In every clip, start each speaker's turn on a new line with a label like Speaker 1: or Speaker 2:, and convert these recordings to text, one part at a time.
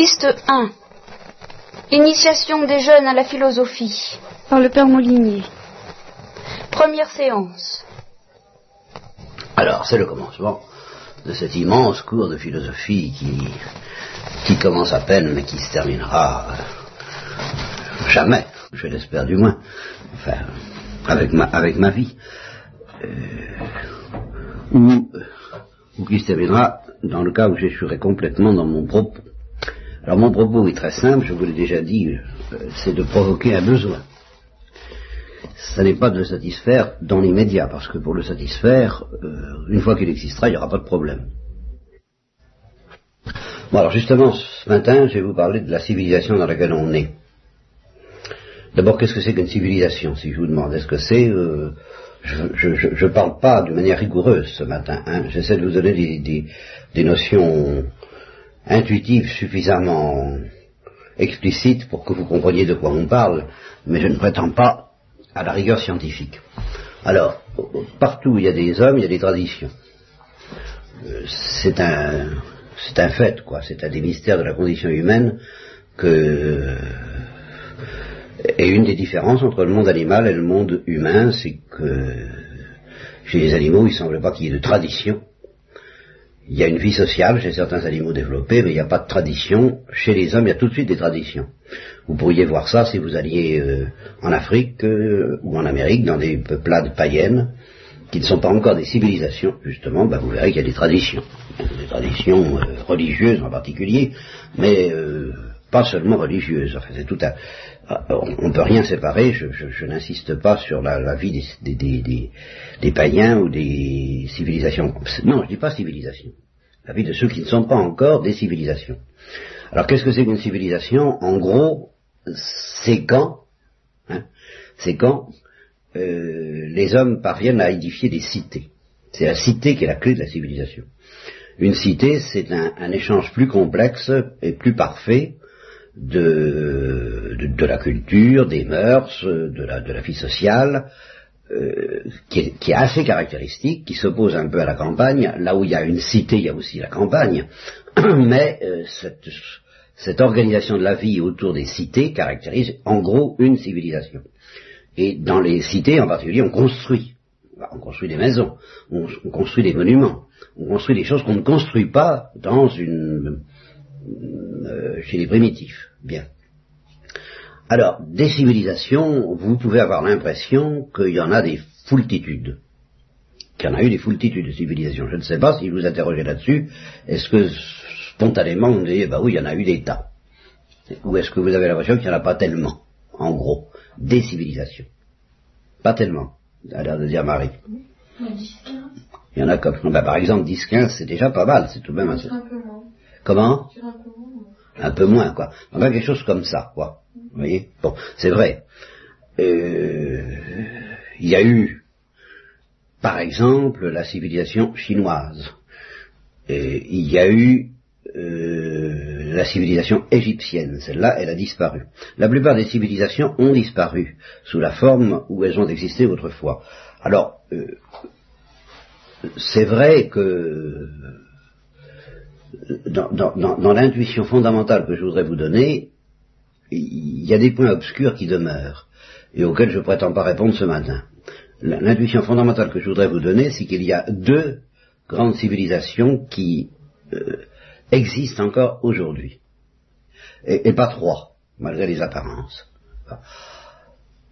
Speaker 1: Piste 1. Initiation des jeunes à la philosophie.
Speaker 2: Par le père Molinier.
Speaker 1: Première séance.
Speaker 3: Alors, c'est le commencement de cet immense cours de philosophie qui, qui commence à peine mais qui se terminera euh, jamais, je l'espère du moins, enfin, avec ma, avec ma vie, euh, ou, ou qui se terminera dans le cas où j'échouerai complètement dans mon propos. Alors mon propos est très simple, je vous l'ai déjà dit, euh, c'est de provoquer un besoin. Ce n'est pas de le satisfaire dans l'immédiat, parce que pour le satisfaire, euh, une fois qu'il existera, il n'y aura pas de problème. Bon, alors justement, ce matin, je vais vous parler de la civilisation dans laquelle on est. D'abord, qu'est-ce que c'est qu'une civilisation Si je vous demande, est-ce que c'est... Euh, je ne parle pas de manière rigoureuse ce matin. Hein. J'essaie de vous donner des notions intuitive suffisamment explicite pour que vous compreniez de quoi on parle, mais je ne prétends pas à la rigueur scientifique. Alors, partout où il y a des hommes, il y a des traditions. Euh, c'est un, c'est un fait, quoi. C'est un des mystères de la condition humaine que, et une des différences entre le monde animal et le monde humain, c'est que chez les animaux, il ne semble pas qu'il y ait de tradition il y a une vie sociale chez certains animaux développés, mais il n'y a pas de tradition. Chez les hommes, il y a tout de suite des traditions. Vous pourriez voir ça si vous alliez euh, en Afrique euh, ou en Amérique, dans des peuplades païennes, qui ne sont pas encore des civilisations, justement, ben, vous verrez qu'il y a des traditions. Des traditions euh, religieuses en particulier, mais pas seulement religieuses. Enfin, c'est tout un... On ne peut rien séparer, je, n'insiste pas sur la, vie des, des, païens ou des civilisations. Non, je dis pas civilisation. La vie de ceux qui ne sont pas encore des civilisations. Alors qu'est-ce que c'est qu'une civilisation? En gros, c'est quand, hein, c'est quand euh, les hommes parviennent à édifier des cités. C'est la cité qui est la clé de la civilisation. Une cité, c'est un échange plus complexe et plus parfait de, de, la culture, des mœurs, de la, de la vie sociale, euh, qui, est, qui, est, assez caractéristique, qui s'oppose un peu à la campagne. Là où il y a une cité, il y a aussi la campagne. Mais euh, cette, cette organisation de la vie autour des cités caractérise en gros une civilisation. Et dans les cités en particulier, on construit. On construit des maisons, on, on construit des monuments, on construit des choses qu'on ne construit pas dans une euh, chez les primitifs. Bien. Alors, des civilisations, vous pouvez avoir l'impression qu'il y en a des foultitudes. Qu'il y en a eu des foultitudes de civilisations. Je ne sais pas si vous interrogez là-dessus, est-ce que spontanément vous dites, bah oui, il y en a eu des tas. Ou est-ce que vous avez l'impression qu'il n'y en a pas tellement, en gros, des civilisations Pas tellement, a l'air de dire Marie. Il y en a comme, bah, par exemple, 10-15, c'est déjà pas mal, c'est tout de même assez. Comment? Un peu moins, quoi. Enfin, quelque chose comme ça, quoi. Vous voyez? Bon, c'est vrai. Euh, il y a eu, par exemple, la civilisation chinoise. Il y a eu euh, la civilisation égyptienne. Celle-là, elle a disparu. La plupart des civilisations ont disparu sous la forme où elles ont existé autrefois. Alors, euh, c'est vrai que dans, l'intuition fondamentale que je voudrais vous donner, il y a des points obscurs qui demeurent et auxquels je ne prétends pas répondre ce matin. L'intuition fondamentale que je voudrais vous donner, c'est qu'il y a deux grandes civilisations qui euh, existent encore aujourd'hui. Et, pas trois, malgré les apparences.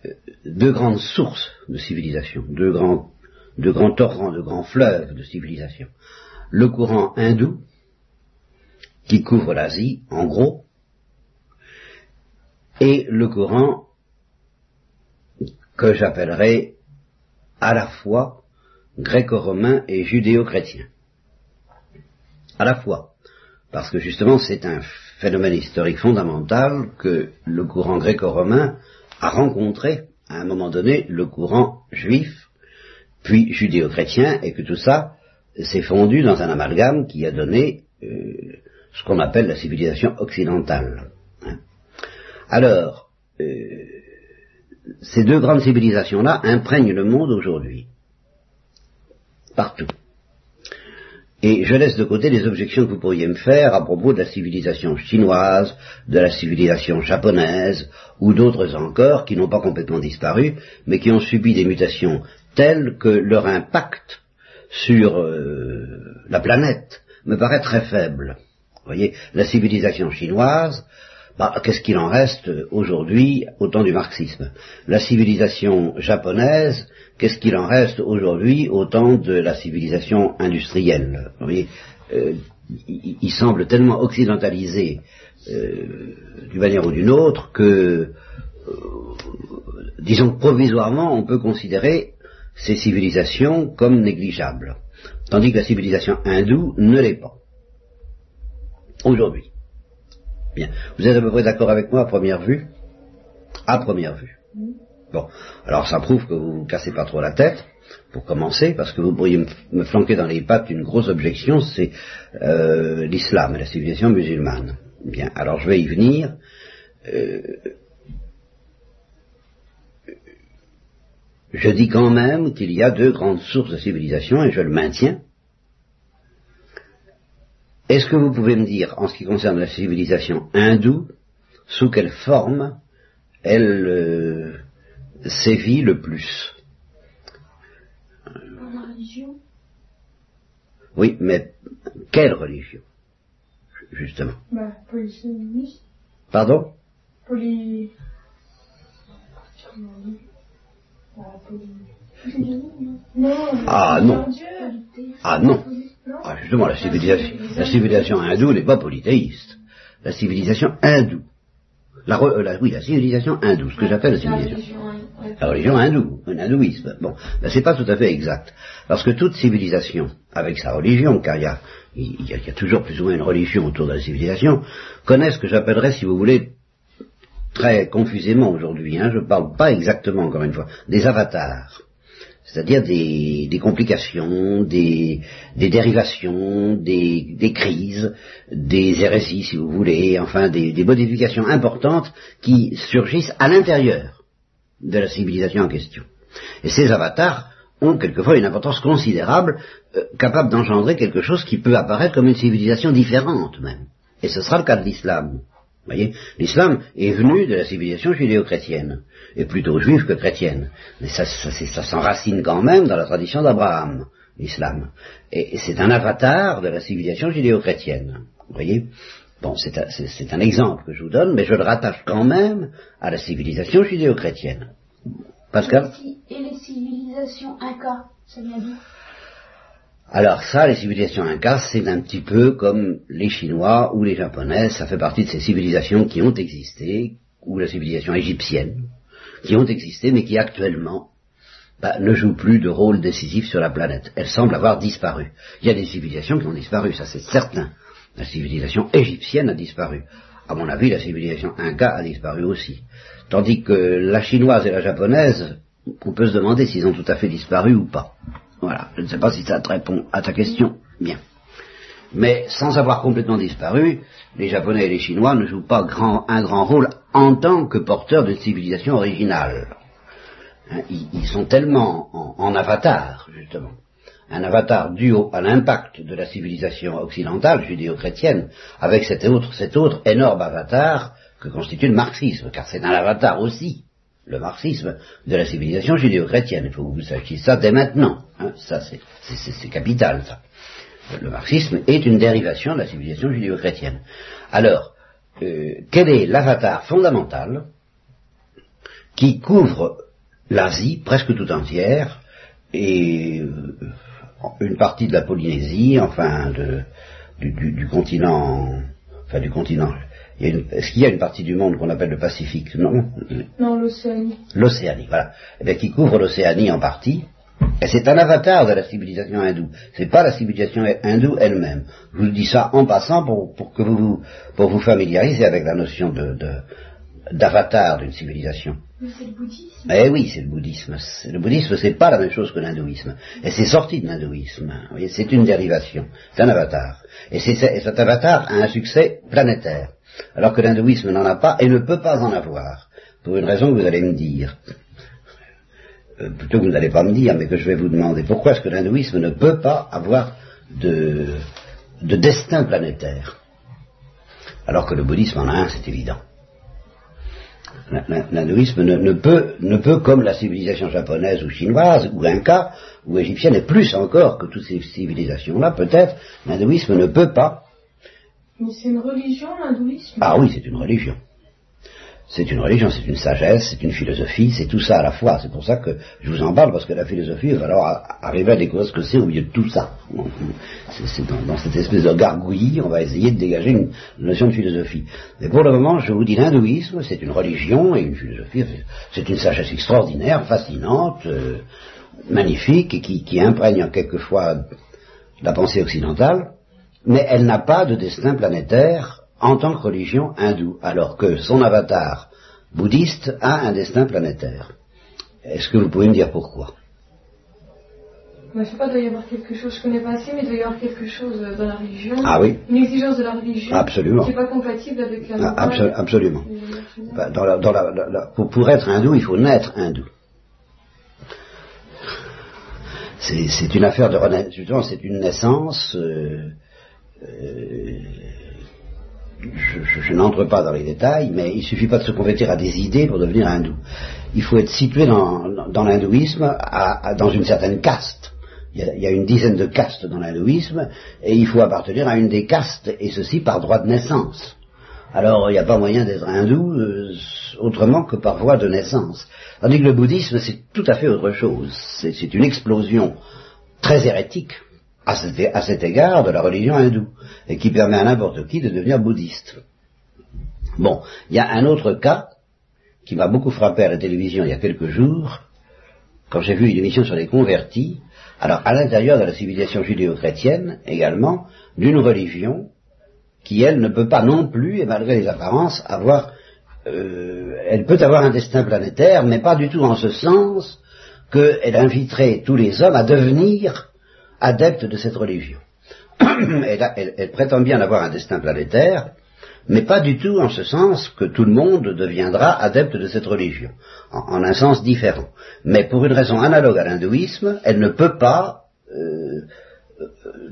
Speaker 3: Euh, deux grandes sources de civilisation, deux grands, deux grands torrents, deux grands fleuves de civilisation. Le courant hindou, qui couvre l'Asie, en gros, et le Coran que j'appellerais à la fois gréco-romain et judéo-chrétien. À la fois, parce que justement c'est un phénomène historique fondamental que le courant gréco-romain a rencontré à un moment donné le courant juif, puis judéo-chrétien, et que tout ça s'est fondu dans un amalgame qui a donné euh, ce qu'on appelle la civilisation occidentale. Hein. Alors, euh, ces deux grandes civilisations-là imprègnent le monde aujourd'hui, partout. Et je laisse de côté les objections que vous pourriez me faire à propos de la civilisation chinoise, de la civilisation japonaise, ou d'autres encore qui n'ont pas complètement disparu, mais qui ont subi des mutations telles que leur impact sur euh, la planète me paraît très faible. Voyez, la civilisation chinoise, bah, qu'est-ce qu'il en reste aujourd'hui au temps du marxisme? La civilisation japonaise, qu'est-ce qu'il en reste aujourd'hui au temps de la civilisation industrielle? Voyez, euh, il, semble tellement occidentalisé euh, d'une manière ou d'une autre que, euh, disons que provisoirement, on peut considérer ces civilisations comme négligeables, tandis que la civilisation hindoue ne l'est pas. Aujourd'hui. Bien. Vous êtes à peu près d'accord avec moi à première vue? À première vue. Bon. Alors ça prouve que vous ne cassez pas trop la tête, pour commencer, parce que vous pourriez me flanquer dans les pattes une grosse objection, c'est euh, l'islam et la civilisation musulmane. Bien. Alors je vais y venir. Euh, je dis quand même qu'il y a deux grandes sources de civilisation, et je le maintiens. Est-ce que vous pouvez me dire, en ce qui concerne la civilisation hindoue, sous quelle forme elle euh, sévit le plus?
Speaker 1: La religion?
Speaker 3: Oui, mais quelle religion? Justement.
Speaker 1: Bah, polysémisme.
Speaker 3: Pardon?
Speaker 1: Poly...
Speaker 3: Ah non. Ah non. Ah justement, la civilisation, la civilisation hindoue n'est pas polythéiste. La civilisation hindoue. La, euh, oui, la civilisation hindoue, ce que j'appelle la civilisation. La religion hindoue, un hindouisme. Bon, ben, c'est pas tout à fait exact. Parce que toute civilisation, avec sa religion, car il y a, il y a, toujours plus ou moins une religion autour de la civilisation, connaît ce que j'appellerais, si vous voulez, très confusément aujourd'hui, hein, je parle pas exactement, encore une fois, des avatars, c'est-à-dire des, complications, des, dérivations, des, crises, des hérésies, si vous voulez, enfin des, modifications importantes qui surgissent à l'intérieur de la civilisation en question. Et ces avatars ont quelquefois une importance considérable, euh, capable d'engendrer quelque chose qui peut apparaître comme une civilisation différente même. Et ce sera le cas de l'islam voyez, l'islam est venu de la civilisation judéo-chrétienne, et plutôt juive que chrétienne. Mais ça, s'enracine quand même dans la tradition d'Abraham, l'islam. Et, c'est un avatar de la civilisation judéo-chrétienne. Vous voyez Bon, c'est un, un, exemple que je vous donne, mais je le rattache quand même à la civilisation judéo-chrétienne. Pascal?
Speaker 1: Et les civilisations incas, ça vient d'où?
Speaker 3: Alors ça, les civilisations incas, c'est un petit peu comme les Chinois ou les Japonais, ça fait partie de ces civilisations qui ont existé, ou la civilisation égyptienne, qui ont existé, mais qui actuellement bah, ne jouent plus de rôle décisif sur la planète. Elles semblent avoir disparu. Il y a des civilisations qui ont disparu, ça c'est certain. La civilisation égyptienne a disparu. À mon avis, la civilisation inca a disparu aussi. Tandis que la chinoise et la japonaise, on peut se demander s'ils ont tout à fait disparu ou pas. Voilà, je ne sais pas si ça te répond à ta question. Bien. Mais sans avoir complètement disparu, les Japonais et les Chinois ne jouent pas un grand rôle en tant que porteurs d'une civilisation originale. Hein, ils, sont tellement en, avatar, justement. Un avatar dû à l'impact de la civilisation occidentale, judéo-chrétienne, avec cet autre, cet autre énorme avatar que constitue le marxisme, car c'est un avatar aussi le marxisme de la civilisation judéo-chrétienne. Il faut que vous sachiez ça dès maintenant. Hein. Ça, c'est capital, ça. Le marxisme est une dérivation de la civilisation judéo-chrétienne. Alors, euh, quel est l'avatar fondamental qui couvre l'Asie presque tout entière et euh, une partie de la Polynésie, enfin du, continent, enfin du continent est-ce qu'il y a une partie du monde qu'on appelle le Pacifique?
Speaker 1: Non. Non, l'Océanie.
Speaker 3: L'Océanie, voilà. Eh bien, qui couvre l'Océanie en partie. Et c'est un avatar de la civilisation hindoue. C'est pas la civilisation hindoue elle-même. Je vous dis ça en passant pour, que vous, pour vous familiariser avec la notion de, d'avatar d'une civilisation.
Speaker 1: Mais c'est le bouddhisme.
Speaker 3: Eh oui, c'est le bouddhisme. Le bouddhisme, c'est pas la même chose que l'hindouisme. Et c'est sorti de l'hindouisme. C'est une dérivation. C'est un avatar. Et, et cet avatar a un succès planétaire alors que l'hindouisme n'en a pas et ne peut pas en avoir, pour une raison que vous allez me dire. Euh, plutôt que vous n'allez pas me dire, mais que je vais vous demander, pourquoi est-ce que l'hindouisme ne peut pas avoir de, de destin planétaire? Alors que le bouddhisme en a un, c'est évident. L'hindouisme ne, peut, ne peut, comme la civilisation japonaise ou chinoise, ou inca, ou égyptienne, et plus encore que toutes ces civilisations-là, peut-être, l'hindouisme ne peut pas.
Speaker 2: Mais c'est une religion, l'hindouisme
Speaker 3: Ah oui, c'est une religion c'est une religion, c'est une sagesse, c'est une philosophie, c'est tout ça à la fois. C'est pour ça que je vous en parle, parce que la philosophie, il va alors arriver à découvrir ce que c'est au milieu de tout ça. Dans, cette espèce de gargouillis, on va essayer de dégager une, notion de philosophie. Mais pour le moment, je vous dis l'hindouisme, c'est une religion et une philosophie, c'est une sagesse extraordinaire, fascinante, euh, magnifique, et qui imprègne quelquefois la pensée occidentale, mais elle n'a pas de destin planétaire en tant que religion hindoue, alors que son avatar bouddhiste a un destin planétaire. Est-ce que vous pouvez me dire pourquoi?
Speaker 2: Je ne sais pas, il doit y avoir quelque chose, je ne connais pas assez, mais il doit y avoir quelque chose dans la religion.
Speaker 3: Ah oui
Speaker 2: Une exigence de la religion.
Speaker 3: Absolument.
Speaker 2: Qui n'est pas compatible avec la
Speaker 3: ah, Absolument. Bah, pour, être hindou, il faut naître hindou. C'est une affaire de renaissance, c'est une naissance euh, euh, je, n'entre pas dans les détails, mais il suffit pas de se convertir à des idées pour devenir hindou. Il faut être situé dans, l'hindouisme dans une certaine caste. Il y, a, une dizaine de castes dans l'hindouisme, et il faut appartenir à une des castes, et ceci par droit de naissance. Alors il n'y a pas moyen d'être hindou euh, autrement que par voie de naissance. Tandis que le bouddhisme, c'est tout à fait autre chose. C'est une explosion très hérétique à cet, égard de la religion hindoue, et qui permet à n'importe qui de devenir bouddhiste. Bon, il y a un autre cas qui m'a beaucoup frappé à la télévision il y a quelques jours, quand j'ai vu une émission sur les convertis, alors à l'intérieur de la civilisation judéo-chrétienne également, d'une religion qui, elle, ne peut pas non plus, et malgré les apparences, avoir, euh, elle peut avoir un destin planétaire, mais pas du tout en ce sens qu'elle inviterait tous les hommes à devenir adepte de cette religion. elle, prétend bien avoir un destin planétaire, mais pas du tout en ce sens que tout le monde deviendra adepte de cette religion, en, un sens différent. Mais pour une raison analogue à l'hindouisme, elle ne peut pas, euh,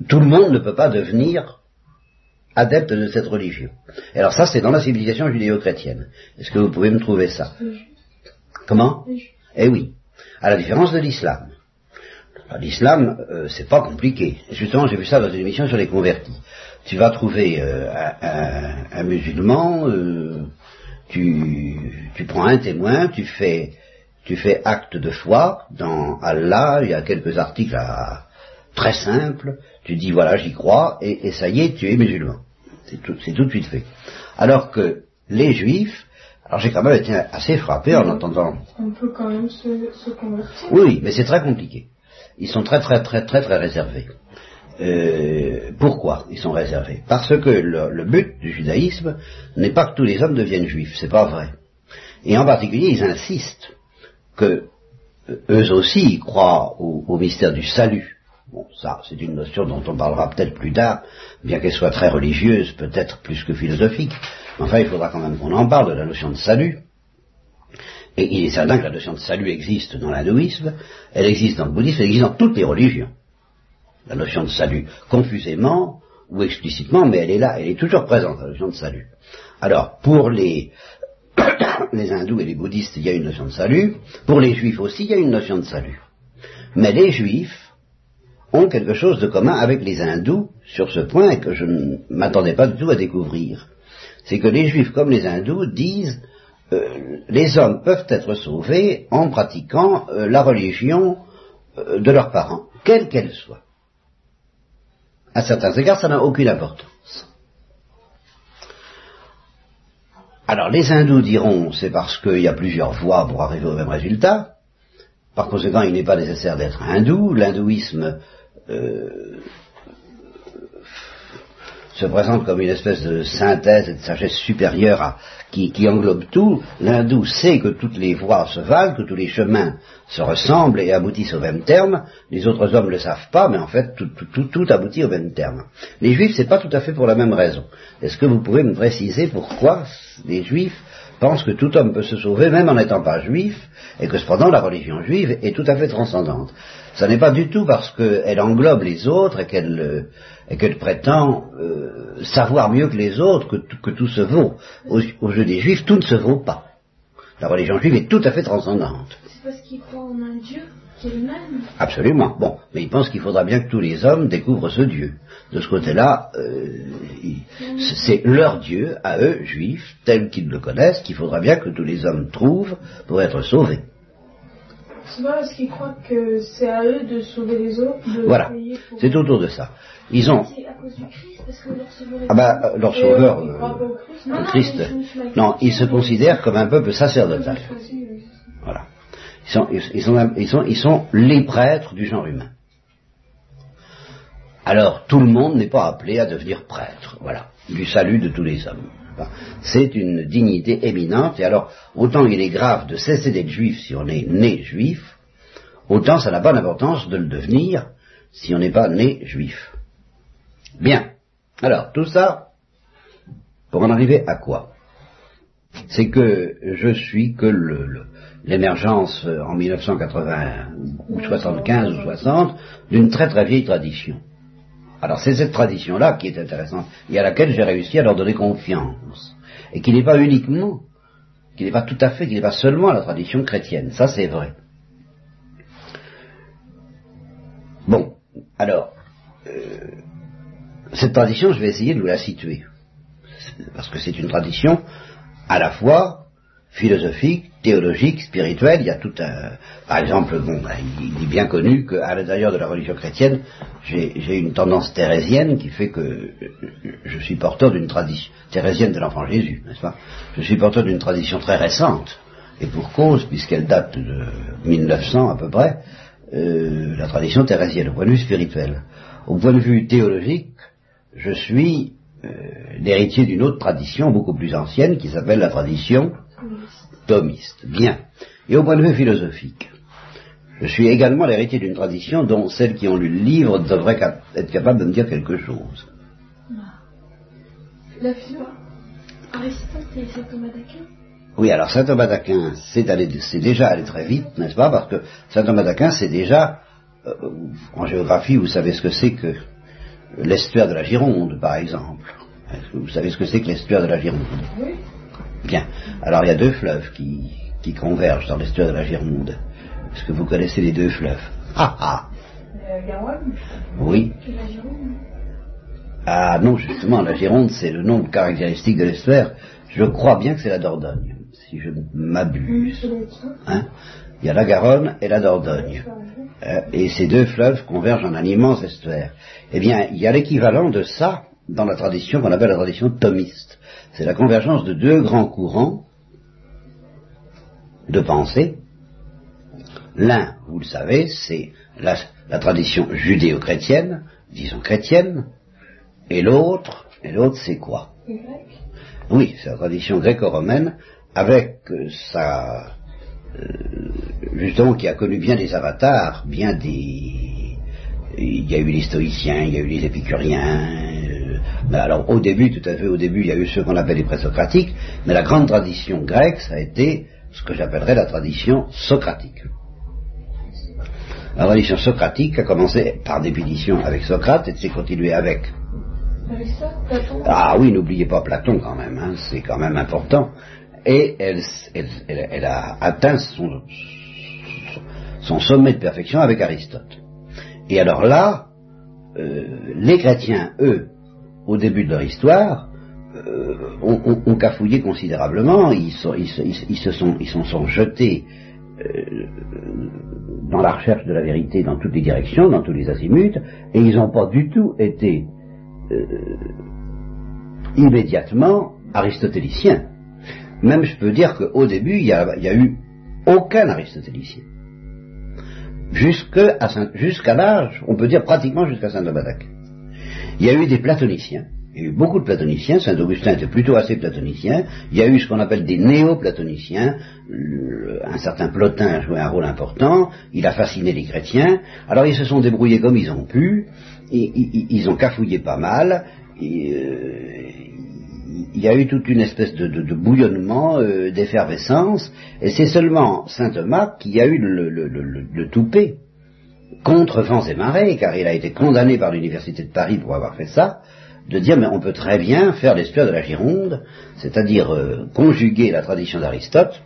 Speaker 3: tout le monde ne peut pas devenir adepte de cette religion. alors ça, c'est dans la civilisation judéo-chrétienne. Est-ce que vous pouvez me trouver ça? Comment? Eh oui, à la différence de l'islam. L'islam, euh, c'est pas compliqué. Justement, j'ai vu ça dans une émission sur les convertis. Tu vas trouver euh, un, musulman, euh, tu, tu, prends un témoin, tu fais, tu fais acte de foi dans Allah. Il y a quelques articles très simples. Tu dis voilà, j'y crois, et, ça y est, tu es musulman. C'est tout, tout de suite fait. Alors que les juifs, alors j'ai quand même été assez frappé en entendant.
Speaker 2: On peut quand même se, se convertir.
Speaker 3: Oui, mais c'est très compliqué ils sont très très très très très réservés. Euh, pourquoi ils sont réservés? Parce que le, but du judaïsme n'est pas que tous les hommes deviennent juifs, c'est pas vrai. Et en particulier, ils insistent que euh, eux aussi croient au, mystère du salut. Bon, ça, c'est une notion dont on parlera peut-être plus tard, bien qu'elle soit très religieuse, peut-être plus que philosophique. Enfin, il faudra quand même qu'on en parle de la notion de salut. Et il est certain que la notion de salut existe dans l'hindouisme, elle existe dans le bouddhisme, elle existe dans toutes les religions. La notion de salut, confusément ou explicitement, mais elle est là, elle est toujours présente, la notion de salut. Alors, pour les, les hindous et les bouddhistes, il y a une notion de salut, pour les juifs aussi, il y a une notion de salut. Mais les juifs ont quelque chose de commun avec les hindous sur ce point que je ne m'attendais pas du tout à découvrir. C'est que les juifs comme les hindous disent euh, les hommes peuvent être sauvés en pratiquant euh, la religion euh, de leurs parents, quelle qu'elle soit. À certains égards, ça n'a aucune importance. Alors les hindous diront c'est parce qu'il y a plusieurs voies pour arriver au même résultat. Par conséquent, il n'est pas nécessaire d'être hindou. L'hindouisme se présente comme une espèce de synthèse et de sagesse supérieure à, qui, englobe tout. L'hindou sait que toutes les voies se valent, que tous les chemins se ressemblent et aboutissent au même terme. Les autres hommes ne le savent pas, mais en fait, tout, aboutit au même terme. Les juifs, c'est pas tout à fait pour la même raison. Est-ce que vous pouvez me préciser pourquoi les juifs pense que tout homme peut se sauver même en n'étant pas juif, et que cependant la religion juive est tout à fait transcendante. Ce n'est pas du tout parce qu'elle englobe les autres et qu'elle euh, prétend euh, savoir mieux que les autres que, tout se vaut. Aux, aux yeux des juifs, tout ne se vaut pas. La religion juive est tout à fait transcendante.
Speaker 2: C'est parce qu'ils croient en un Dieu qui est le même.
Speaker 3: Absolument. Bon, mais ils pensent qu'il faudra bien que tous les hommes découvrent ce Dieu. De ce côté-là, euh, c'est leur Dieu, à eux, juifs, tel qu'ils le connaissent, qu'il faudra bien que tous les hommes trouvent pour être sauvés.
Speaker 2: Qu'ils croient que c'est à eux de sauver les autres.
Speaker 3: voilà, c'est autour de ça. Ils ont.
Speaker 2: C'est à cause du Christ, parce que leur sauveur.
Speaker 3: Ah bah, leur sauveur, euh, le Christ, non, ils se considèrent comme un peuple sacerdotal. Voilà. Ils sont, ils, sont, ils, sont, ils sont les prêtres du genre humain. Alors, tout le monde n'est pas appelé à devenir prêtre, voilà, du salut de tous les hommes. C'est une dignité éminente, et alors, autant il est grave de cesser d'être juif si on est né juif, autant ça n'a pas d'importance de le devenir si on n'est pas né juif. Bien. Alors, tout ça, pour en arriver à quoi? C'est que je suis que l'émergence le, en 1980 ou 75 ou 60 d'une très très vieille tradition. Alors c'est cette tradition-là qui est intéressante et à laquelle j'ai réussi à leur donner confiance. Et qui n'est pas uniquement, qui n'est pas tout à fait, qui n'est pas seulement la tradition chrétienne. Ça c'est vrai. Bon, alors, euh, cette tradition, je vais essayer de vous la situer. Parce que c'est une tradition à la fois philosophique, théologique, spirituelle. Il y a tout un... Par exemple, bon, ben, il est bien connu qu'à l'intérieur de la religion chrétienne, j'ai une tendance thérésienne qui fait que je suis porteur d'une tradition thérésienne de l'enfant Jésus, n'est-ce pas? Je suis porteur d'une tradition très récente, et pour cause, puisqu'elle date de 1900 à peu près, euh, la tradition thérésienne, au point de vue spirituel. Au point de vue théologique, je suis euh, l'héritier d'une autre tradition beaucoup plus ancienne qui s'appelle la tradition thomiste. Bien. Et au point de vue philosophique, je suis également l'héritier d'une tradition dont celles qui ont lu le livre devraient être capables de me dire quelque chose.
Speaker 2: La Aristote et saint Thomas d'Aquin?
Speaker 3: Oui, alors saint Thomas d'Aquin, c'est déjà allé très vite, n'est-ce pas? Parce que saint Thomas d'Aquin, c'est déjà, euh, en géographie, vous savez ce que c'est que l'estuaire de la Gironde, par exemple. Vous savez ce que c'est que l'estuaire de la Gironde?
Speaker 2: Oui.
Speaker 3: Bien. Alors il y a deux fleuves qui, qui convergent dans l'estuaire de la Gironde. Est-ce que vous connaissez les deux fleuves?
Speaker 2: Ah ah La Garonne
Speaker 3: Oui. Ah non, justement, la Gironde, c'est le nom caractéristique de l'estuaire. Je crois bien que c'est la Dordogne, si je m'abuse. Hein? Il y a la Garonne et la Dordogne. Euh, et ces deux fleuves convergent en un immense estuaire. Eh bien, il y a l'équivalent de ça dans la tradition qu'on appelle la tradition thomiste. C'est la convergence de deux grands courants de pensée. L'un, vous le savez, c'est la, tradition judéo-chrétienne, disons chrétienne, et l'autre, et l'autre c'est quoi? Oui, c'est la tradition gréco-romaine avec sa euh, justement qui a connu bien des avatars, bien des... Il y a eu les stoïciens, il y a eu les épicuriens. Euh, mais alors au début, tout à fait au début, il y a eu ce qu'on appelle les présocratiques, mais la grande tradition grecque, ça a été ce que j'appellerais la tradition socratique. La tradition socratique a commencé par définition avec Socrate et s'est continuée avec. Ah oui, n'oubliez pas Platon quand même, hein, c'est quand même important et elle, elle, a atteint son, son, sommet de perfection avec Aristote. Et alors là, euh, les chrétiens, eux, au début de leur histoire, euh, ont, cafouillé considérablement, ils, se sont, jetés euh, dans la recherche de la vérité dans toutes les directions, dans tous les azimuts, et ils n'ont pas du tout été immédiatement aristotéliciens. Même je peux dire qu'au début, il n'y a, eu aucun aristotélicien. Jusqu'à l'âge, on peut dire pratiquement jusqu'à saint Thomas Il y a eu des platoniciens. Il y a eu beaucoup de platoniciens. Saint Augustin était plutôt assez platonicien. Il y a eu ce qu'on appelle des néo-platoniciens. Un certain Plotin a joué un rôle important. Il a fasciné les chrétiens. Alors ils se sont débrouillés comme ils ont pu. ils ont cafouillé pas mal. Euh, il y a eu toute une espèce de, bouillonnement, euh, d'effervescence, et c'est seulement saint Thomas qui a eu le, le, contre vents et marées, car il a été condamné par l'université de Paris pour avoir fait ça, de dire mais on peut très bien faire l'histoire de la Gironde, c'est-à-dire euh, conjuguer la tradition d'Aristote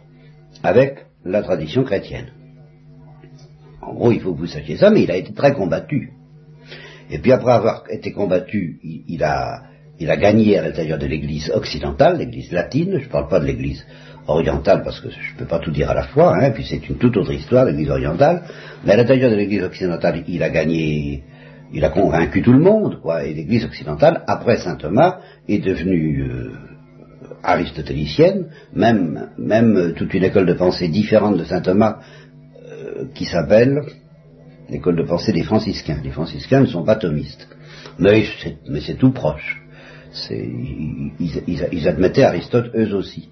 Speaker 3: avec la tradition chrétienne. En gros, il faut que vous sachiez ça, mais il a été très combattu. Et puis après avoir été combattu, il, a, il a gagné à l'intérieur de l'Église occidentale, l'Église latine, je ne parle pas de l'Église orientale parce que je ne peux pas tout dire à la fois, hein, puis c'est une toute autre histoire, l'Église orientale, mais à l'intérieur de l'Église occidentale, il a gagné, il a convaincu tout le monde, quoi, et l'Église occidentale, après saint Thomas, est devenue euh, aristotélicienne, même, même toute une école de pensée différente de saint Thomas, euh, qui s'appelle l'école de pensée des franciscains. Les franciscains ne sont pas thomistes, mais c'est tout proche. Ils, admettaient Aristote eux aussi.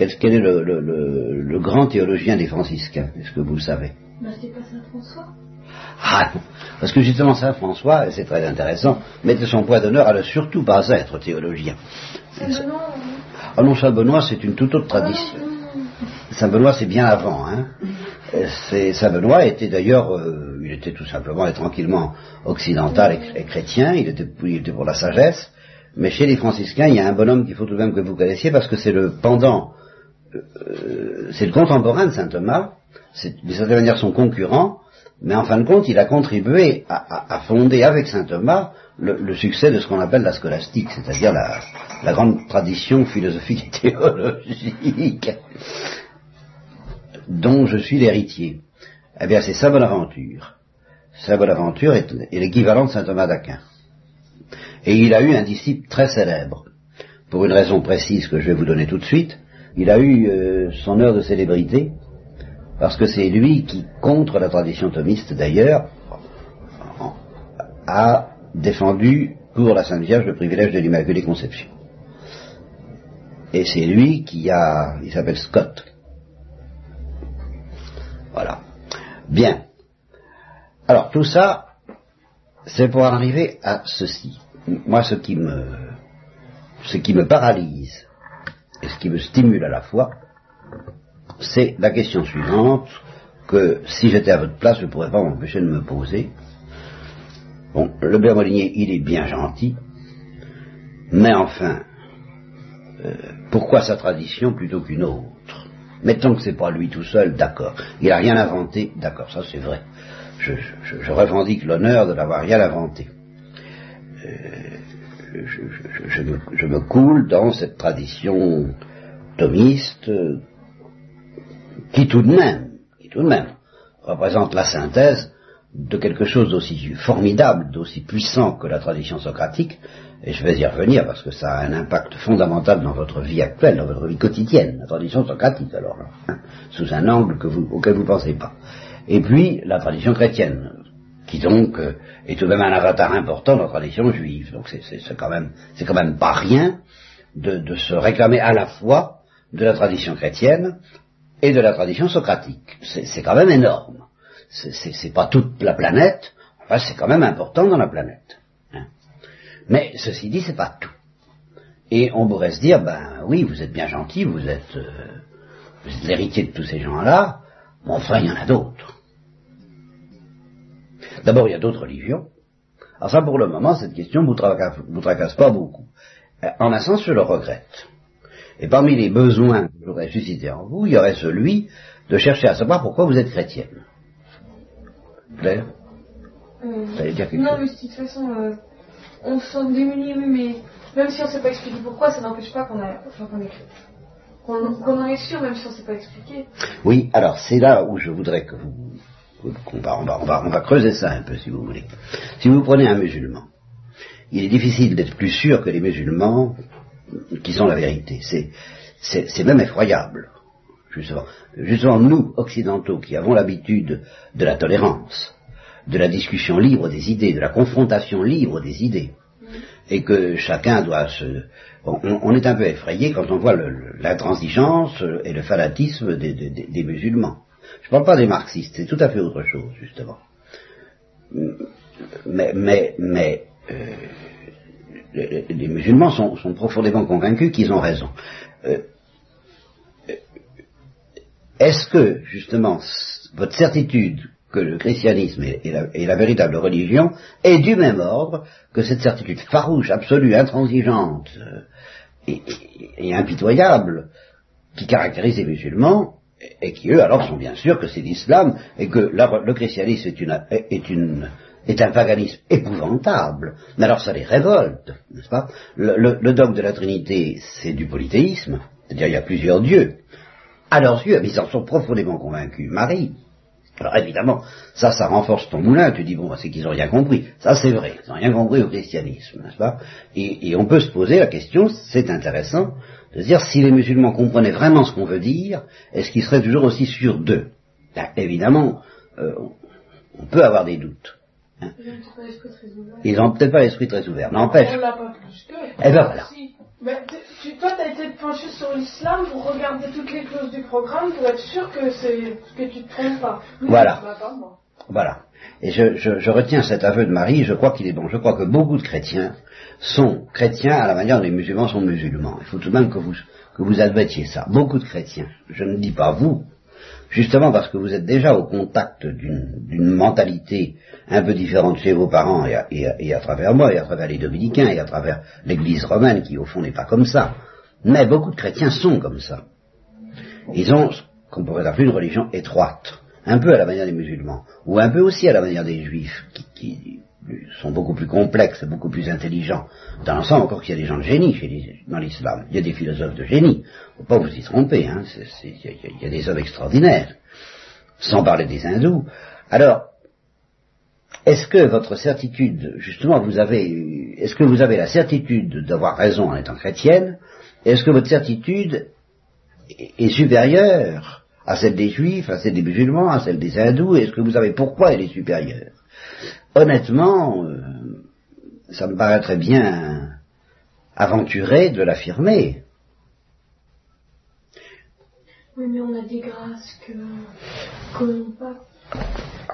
Speaker 3: Quel, quel est le, le, le, grand théologien des franciscains Est-ce que vous le savez?
Speaker 2: Bah, C'est pas Saint François.
Speaker 3: Ah parce que justement Saint François, et c'est très intéressant, mettait son poids d'honneur à ne surtout pas être théologien.
Speaker 2: Saint Benoît
Speaker 3: Ah non, Saint Benoît c'est une toute autre tradition. Saint Benoît c'est bien avant, hein. Saint Benoît était d'ailleurs, euh, il était tout simplement et tranquillement occidental et, chrétien, il était, il était, pour la sagesse, mais chez les franciscains, il y a un bonhomme qu'il faut tout de même que vous connaissiez parce que c'est le pendant, c'est le contemporain de saint Thomas, c'est d'une certaine manière son concurrent, mais en fin de compte, il a contribué à, fonder avec saint Thomas le, succès de ce qu'on appelle la scolastique, c'est-à-dire la, grande tradition philosophique et théologique dont je suis l'héritier. Eh bien, c'est Saint Bonaventure. Saint Bonaventure est, l'équivalent de Saint Thomas d'Aquin. Et il a eu un disciple très célèbre. Pour une raison précise que je vais vous donner tout de suite, il a eu euh, son heure de célébrité, parce que c'est lui qui, contre la tradition thomiste d'ailleurs, a défendu pour la Sainte Vierge le privilège de l'Immaculée Conception. Et c'est lui qui a, il s'appelle Scott, voilà. Bien. Alors tout ça, c'est pour arriver à ceci. Moi, ce qui me, ce qui me paralyse et ce qui me stimule à la fois, c'est la question suivante que si j'étais à votre place, je ne pourrais pas m'empêcher de me poser. Bon, le Bermolinier, il est bien gentil, mais enfin, euh, pourquoi sa tradition plutôt qu'une autre? Mettons que c'est pas lui tout seul, d'accord. Il n'a rien inventé, d'accord, ça c'est vrai. Je, revendique l'honneur de n'avoir rien inventé. Euh, je, me, coule dans cette tradition thomiste qui tout de même, qui tout de même représente la synthèse de quelque chose d'aussi formidable, d'aussi puissant que la tradition socratique, et je vais y revenir parce que ça a un impact fondamental dans votre vie actuelle, dans votre vie quotidienne, la tradition socratique alors, hein, sous un angle auquel vous ne pensez pas. Et puis la tradition chrétienne, qui donc euh, est tout de même un avatar important dans la tradition juive. Donc c'est quand même c'est quand même pas rien de, de, se réclamer à la fois de la tradition chrétienne et de la tradition socratique. C'est quand même énorme. C'est pas toute la planète, enfin c'est quand même important dans la planète. Mais ceci dit, c'est pas tout. Et on pourrait se dire, ben oui, vous êtes bien gentil, vous êtes, euh, l'héritier de tous ces gens-là, mais enfin, il y en a d'autres. D'abord, il y a d'autres religions. Alors ça, pour le moment, cette question ne vous, tracasse, pas beaucoup. Euh, en un sens, je le regrette. Et parmi les besoins que j'aurais suscité en vous, il y aurait celui de chercher à savoir pourquoi vous êtes chrétienne. Claire?
Speaker 2: Euh, dire quelque Non, mais de toute façon, on se sent démuni, mais même si on ne sait pas expliquer pourquoi, ça n'empêche pas qu'on en est sûr, même si on ne sait pas expliquer.
Speaker 3: Oui, alors c'est là où je voudrais que vous on va, creuser ça un peu si vous voulez. Si vous prenez un musulman, il est difficile d'être plus sûr que les musulmans qui sont la vérité. C'est même effroyable. Justement. Justement, nous, occidentaux, qui avons l'habitude de la tolérance, de la discussion libre des idées, de la confrontation libre des idées, et que chacun doit se... on, est un peu effrayé quand on voit l'intransigeance et le fanatisme des, musulmans. Je ne parle pas des marxistes, c'est tout à fait autre chose, justement. Mais, mais, mais euh, les, musulmans sont, profondément convaincus qu'ils ont raison. Euh, est-ce que, justement, votre certitude que le christianisme est, la, véritable religion est du même ordre que cette certitude farouche, absolue, intransigeante euh, et, impitoyable qui caractérise les musulmans et qui, eux, alors, sont bien sûrs que c'est l'islam et que le christianisme est, est, un paganisme épouvantable. Mais alors, ça les révolte, n'est-ce pas? Le, dogme de la Trinité, c'est du polythéisme, c'est-à-dire il y a plusieurs dieux. À leurs yeux, ils en sont profondément convaincus. Marie, alors évidemment, ça, ça renforce ton moulin, tu dis, bon, c'est qu'ils n'ont rien compris. Ça, c'est vrai, ils n'ont rien compris au christianisme, n'est-ce pas? Et, on peut se poser la question, c'est intéressant, de dire, si les musulmans comprenaient vraiment ce qu'on veut dire, est-ce qu'ils seraient toujours aussi sûrs d'eux? Ben, Évidemment, euh, on peut avoir des doutes.
Speaker 2: Hein.
Speaker 3: Ils n'ont peut-être pas l'esprit très ouvert. N'empêche. Eh ben voilà.
Speaker 2: Ben, tu, toi, tu as été penché sur l'islam pour regarder toutes les clauses du programme pour être sûr que, c'est, que tu te trompes pas.
Speaker 3: voilà. Voilà. Et je, je, retiens cet aveu de Marie, je crois qu'il est bon. Je crois que beaucoup de chrétiens sont chrétiens à la manière dont les musulmans sont musulmans. Il faut tout de même que vous, que vous admettiez ça. Beaucoup de chrétiens. Je ne dis pas vous, justement parce que vous êtes déjà au contact d'une mentalité un peu différente chez vos parents et à, travers moi, et à travers les dominicains, et à travers l'Église romaine, qui au fond n'est pas comme ça. Mais beaucoup de chrétiens sont comme ça. Ils ont ce qu'on pourrait appeler une religion étroite, un peu à la manière des musulmans, ou un peu aussi à la manière des juifs, qui, sont beaucoup plus complexes, beaucoup plus intelligents. Dans l'ensemble, encore qu'il y a des gens de génie dans l'islam. Il y a des philosophes de génie. Faut pas vous y tromper. Hein. Il y, a des hommes extraordinaires. Sans parler des hindous. Alors, est-ce que votre certitude, justement, vous avez, est-ce que vous avez la certitude d'avoir raison en étant chrétienne? Est-ce que votre certitude est supérieure à celle des juifs, à celle des musulmans, à celle des hindous Est-ce que vous savez pourquoi elle est supérieure? Honnêtement, euh, ça me paraîtrait bien aventuré de l'affirmer.
Speaker 2: Oui, mais on a des grâces que qu'on pas.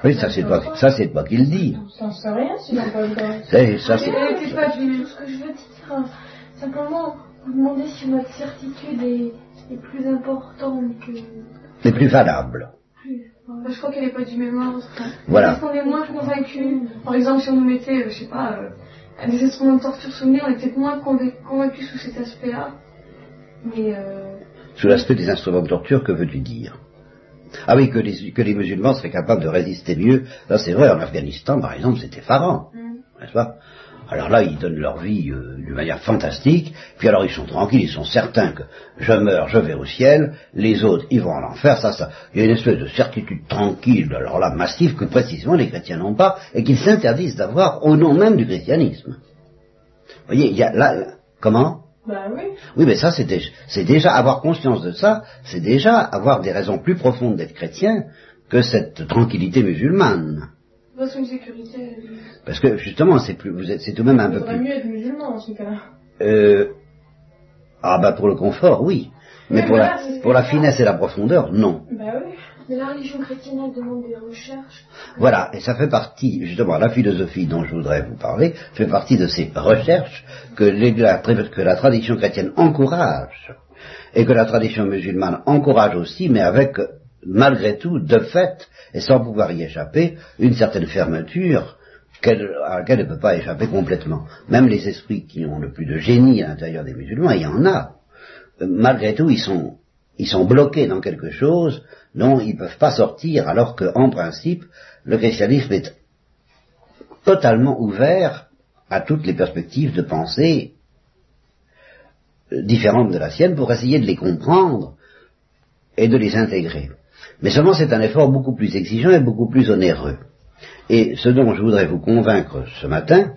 Speaker 3: Oui, ça c'est pas ça c'est pas qu'il dit.
Speaker 2: Ça sait rien s'il n'a pas de grâce.
Speaker 3: Ça, c'est.
Speaker 2: pas du ce que je veux dire. Simplement, vous demandez si notre certitude est, est plus importante que.
Speaker 3: Est plus valable.
Speaker 2: Je crois qu'elle n'est pas du même ordre.
Speaker 3: Voilà.
Speaker 2: Parce qu'on est moins convaincus. Par exemple, si on nous mettait, euh, je sais pas, euh, des instruments de torture sous le nez, on est peut-être moins convaincus sous cet aspect-là. Mais. Euh...
Speaker 3: Sous l'aspect des instruments de torture, que veux-tu dire? Ah oui, que les, que les musulmans seraient capables de résister mieux. Là, c'est vrai, en Afghanistan, par exemple, c'était effarant. Mm. N'est-ce pas? Alors là, ils donnent leur vie euh, d'une manière fantastique, puis alors ils sont tranquilles, ils sont certains que je meurs, je vais au ciel, les autres, ils vont en enfer, ça, ça. Il y a une espèce de certitude tranquille, alors là, massive, que précisément les chrétiens n'ont pas, et qu'ils s'interdisent d'avoir au nom même du christianisme. Vous voyez, il y a là, comment?
Speaker 2: Bah oui.
Speaker 3: Oui, mais ça, c'est déjà, déjà avoir conscience de ça, c'est déjà avoir des raisons plus profondes d'être chrétien que cette tranquillité musulmane. Parce que justement, c'est plus, vous êtes, c'est tout de même un peu plus.
Speaker 2: mieux être musulman dans ce cas-là.
Speaker 3: Euh, ah bah pour le confort, oui. Mais, pour, la, pour la finesse et la profondeur, non.
Speaker 2: Bah oui. Mais la religion chrétienne elle demande des recherches.
Speaker 3: Voilà, et ça fait partie, justement, la philosophie dont je voudrais vous parler, fait partie de ces recherches que, la, que la tradition chrétienne encourage, et que la tradition musulmane encourage aussi, mais avec, malgré tout, de fait, et sans pouvoir y échapper, une certaine fermeture à laquelle elle ne peut pas échapper complètement. Même les esprits qui ont le plus de génie à l'intérieur des musulmans, il y en a. Malgré tout, ils sont, ils sont bloqués dans quelque chose dont ils ne peuvent pas sortir, alors qu'en principe, le christianisme est totalement ouvert à toutes les perspectives de pensée euh, différentes de la sienne pour essayer de les comprendre et de les intégrer. Mais seulement c'est un effort beaucoup plus exigeant et beaucoup plus onéreux. Et ce dont je voudrais vous convaincre ce matin,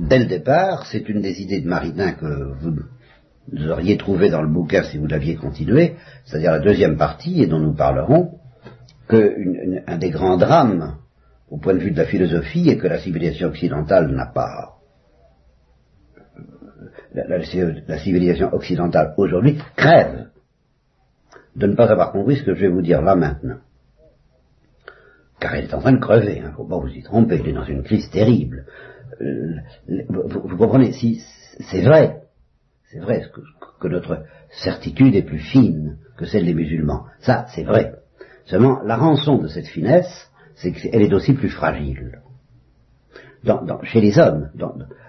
Speaker 3: dès le départ, c'est une des idées de Maritain que vous auriez trouvé dans le bouquin si vous l'aviez continué, c'est-à-dire la deuxième partie, et dont nous parlerons, qu'un des grands drames, au point de vue de la philosophie, est que la civilisation occidentale n'a pas... la civilisation occidentale aujourd'hui crève de ne pas avoir compris ce que je vais vous dire là maintenant. car elle est en train de crever, il hein, ne vous y tromper, elle est dans une crise terrible. Euh, vous, comprenez, si c'est vrai, c'est vrai que, notre certitude est plus fine que celle des musulmans. Ça, c'est vrai. Seulement, la rançon de cette finesse, c'est qu'elle est aussi plus fragile. Chez les hommes,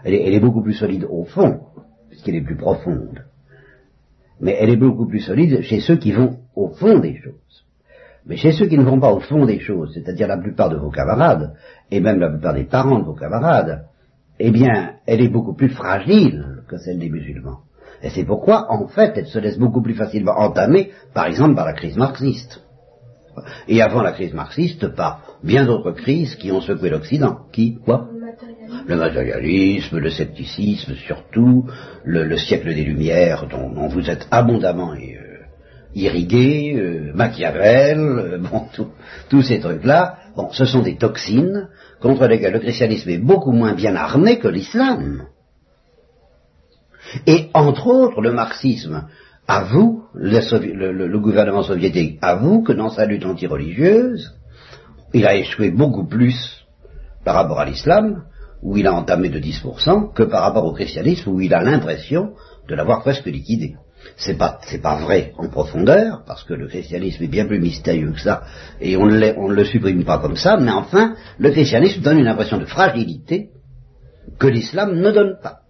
Speaker 3: elle, est, beaucoup plus solide au fond, puisqu'elle est plus profonde. Mais elle est beaucoup plus solide chez ceux qui vont au fond des choses. Mais chez ceux qui ne vont pas au fond des choses, c'est-à-dire la plupart de vos camarades, et même la plupart des parents de vos camarades, eh bien, elle est beaucoup plus fragile que celle des musulmans. Et c'est pourquoi, en fait, elle se laisse beaucoup plus facilement entamer, par exemple, par la crise marxiste. Et avant la crise marxiste, par bien d'autres crises qui ont secoué l'Occident. Qui? Quoi? Le matérialisme, le scepticisme surtout, le, siècle des Lumières dont, vous êtes abondamment euh, irrigué, euh, Machiavel, euh, bon, tous ces trucs-là, bon, ce sont des toxines contre lesquelles le christianisme est beaucoup moins bien armé que l'islam. Et entre autres, le marxisme avoue, le, le, gouvernement soviétique avoue que dans sa lutte antireligieuse, il a échoué beaucoup plus par rapport à l'islam, où il a entamé de 10%, que par rapport au christianisme, où il a l'impression de l'avoir presque liquidé. C'est pas, c'est pas vrai en profondeur, parce que le christianisme est bien plus mystérieux que ça, et on ne le supprime pas comme ça, mais enfin, le christianisme donne une impression de fragilité que l'islam ne donne pas.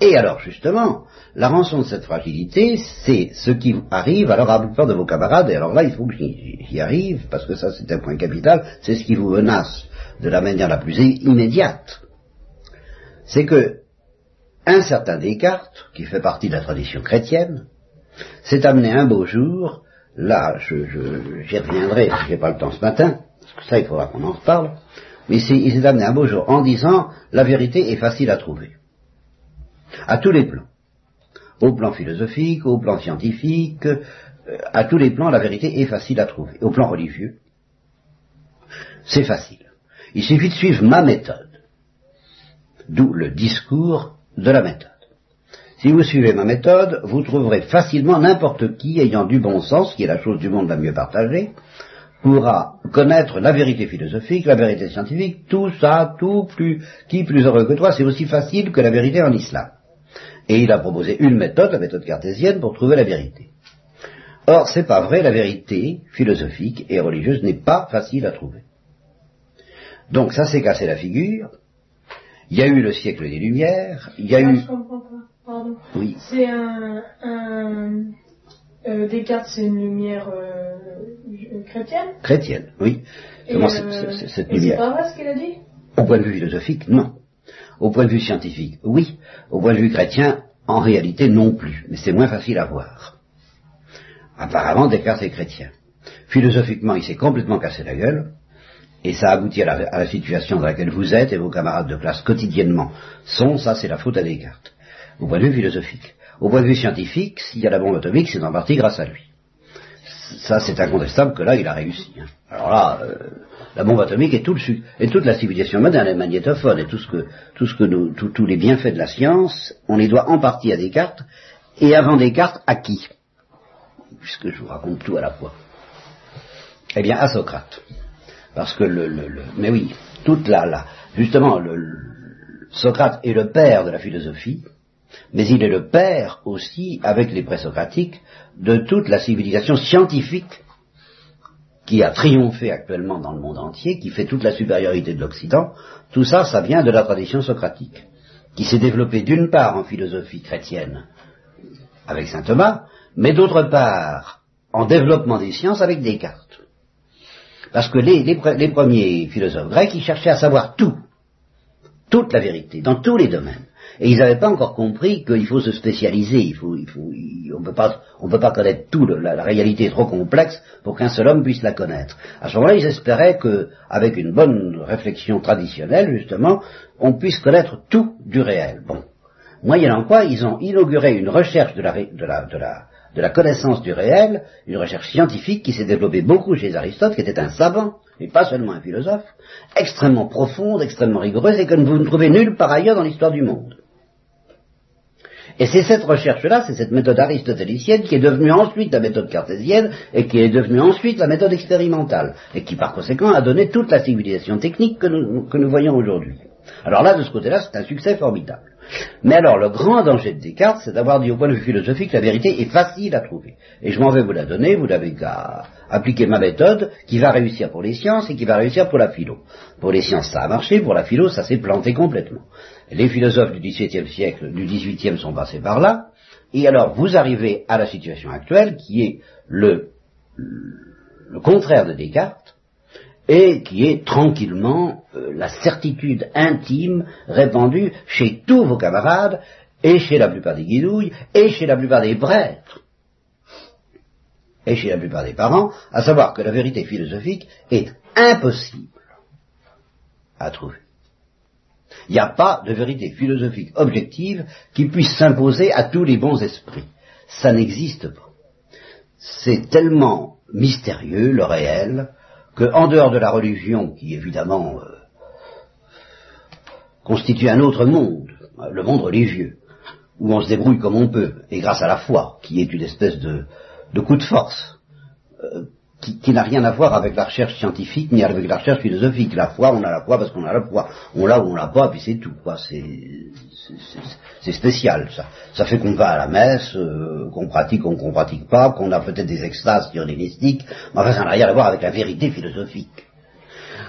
Speaker 3: Et alors, justement, la rançon de cette fragilité, c'est ce qui arrive alors à la plupart de vos camarades, et alors là, il faut que j'y arrive, parce que ça, c'est un point capital, c'est ce qui vous menace de la manière la plus immédiate. C'est que un certain Descartes, qui fait partie de la tradition chrétienne, s'est amené un beau jour, là, j'y je, reviendrai, je n'ai pas le temps ce matin, parce que ça, il faudra qu'on en reparle, mais il s'est amené un beau jour en disant, la vérité est facile à trouver à tous les plans. Au plan philosophique, au plan scientifique, euh, à tous les plans, la vérité est facile à trouver. Au plan religieux, c'est facile. Il suffit de suivre ma méthode. D'où le discours de la méthode. Si vous suivez ma méthode, vous trouverez facilement n'importe qui ayant du bon sens, qui est la chose du monde la mieux partagée, pourra connaître la vérité philosophique, la vérité scientifique, tout ça, tout plus, qui plus heureux que toi, c'est aussi facile que la vérité en islam. Et il a proposé une méthode, la méthode cartésienne, pour trouver la vérité. Or, c'est pas vrai, la vérité philosophique et religieuse n'est pas facile à trouver. Donc ça s'est cassé la figure. Il y a eu le siècle des Lumières. Il y a
Speaker 2: ah,
Speaker 3: eu.
Speaker 2: Je comprends pas. Pardon.
Speaker 3: Oui.
Speaker 2: C'est un, un euh, Descartes, c'est une lumière euh, chrétienne?
Speaker 3: Chrétienne, oui.
Speaker 2: Comment euh, cette lumière C'est pas vrai ce qu'il a dit?
Speaker 3: Au point de vue philosophique, non. Au point de vue scientifique, oui. Au point de vue chrétien, en réalité, non plus. Mais c'est moins facile à voir. Apparemment, Descartes est chrétien. Philosophiquement, il s'est complètement cassé la gueule. Et ça aboutit à la, situation dans laquelle vous êtes et vos camarades de classe quotidiennement sont, ça c'est la faute à Descartes. Au point de vue philosophique. Au point de vue scientifique, s'il y a la bombe atomique, c'est en partie grâce à lui. Ça c'est incontestable que là il a réussi. Hein. Alors là, euh, la bombe atomique et, tout le, et toute la civilisation moderne, les magnétophones et tout ce que, tout ce que nous, tous les bienfaits de la science, on les doit en partie à Descartes, et avant Descartes, à qui? Puisque je vous raconte tout à la fois. Eh bien, à Socrate. Parce que le, le, mais oui, toute la, la justement, le, Socrate est le père de la philosophie, mais il est le père aussi, avec les présocratiques, de toute la civilisation scientifique qui a triomphé actuellement dans le monde entier, qui fait toute la supériorité de l'Occident, tout ça, ça vient de la tradition socratique, qui s'est développée d'une part en philosophie chrétienne avec saint Thomas, mais d'autre part en développement des sciences avec Descartes. Parce que les, premiers philosophes grecs, ils cherchaient à savoir tout, toute la vérité, dans tous les domaines. Et ils n'avaient pas encore compris qu'il faut se spécialiser. Il faut, il faut, on on peut pas connaître tout. la, réalité est trop complexe pour qu'un seul homme puisse la connaître. À ce moment-là, ils espéraient que, avec une bonne réflexion traditionnelle, justement, on puisse connaître tout du réel. Bon. Moyennant quoi, ils ont inauguré une recherche de la, de la, de la, connaissance du réel, une recherche scientifique qui s'est développée beaucoup chez Aristote, qui était un savant, et pas seulement un philosophe, extrêmement profonde, extrêmement rigoureuse, et que vous ne trouvez nulle part ailleurs dans l'histoire du monde. Et c'est cette recherche-là, c'est cette méthode aristotélicienne qui est devenue ensuite la méthode cartésienne et qui est devenue ensuite la méthode expérimentale et qui par conséquent a donné toute la civilisation technique que nous, que nous voyons aujourd'hui. Alors là, de ce côté-là, c'est un succès formidable. Mais alors, le grand danger de Descartes, c'est d'avoir dit au point de vue philosophique, la vérité est facile à trouver. Et je m'en vais vous la donner, vous n'avez qu'à appliquer ma méthode, qui va réussir pour les sciences et qui va réussir pour la philo. Pour les sciences, ça a marché, pour la philo, ça s'est planté complètement. Les philosophes du XVIIe siècle, du XVIIIe sont passés par là, et alors vous arrivez à la situation actuelle, qui est le, le contraire de Descartes, et qui est tranquillement euh, la certitude intime répandue chez tous vos camarades, et chez la plupart des guidouilles, et chez la plupart des prêtres, et chez la plupart des parents, à savoir que la vérité philosophique est impossible à trouver. Il n'y a pas de vérité philosophique objective qui puisse s'imposer à tous les bons esprits. Ça n'existe pas. C'est tellement mystérieux, le réel, qu'en dehors de la religion, qui évidemment euh, constitue un autre monde, le monde religieux, où on se débrouille comme on peut, et grâce à la foi, qui est une espèce de, coup de force, euh, qui, n'a rien à voir avec la recherche scientifique ni avec la recherche philosophique. La foi, on a la foi parce qu'on a la foi. On l'a ou on l'a pas, puis c'est tout. C'est spécial, ça. Ça fait qu'on va à la messe, euh, qu'on pratique ou qu'on pratique pas, qu'on a peut-être des extases dionystiques, mais enfin, ça n'a rien à voir avec la vérité philosophique.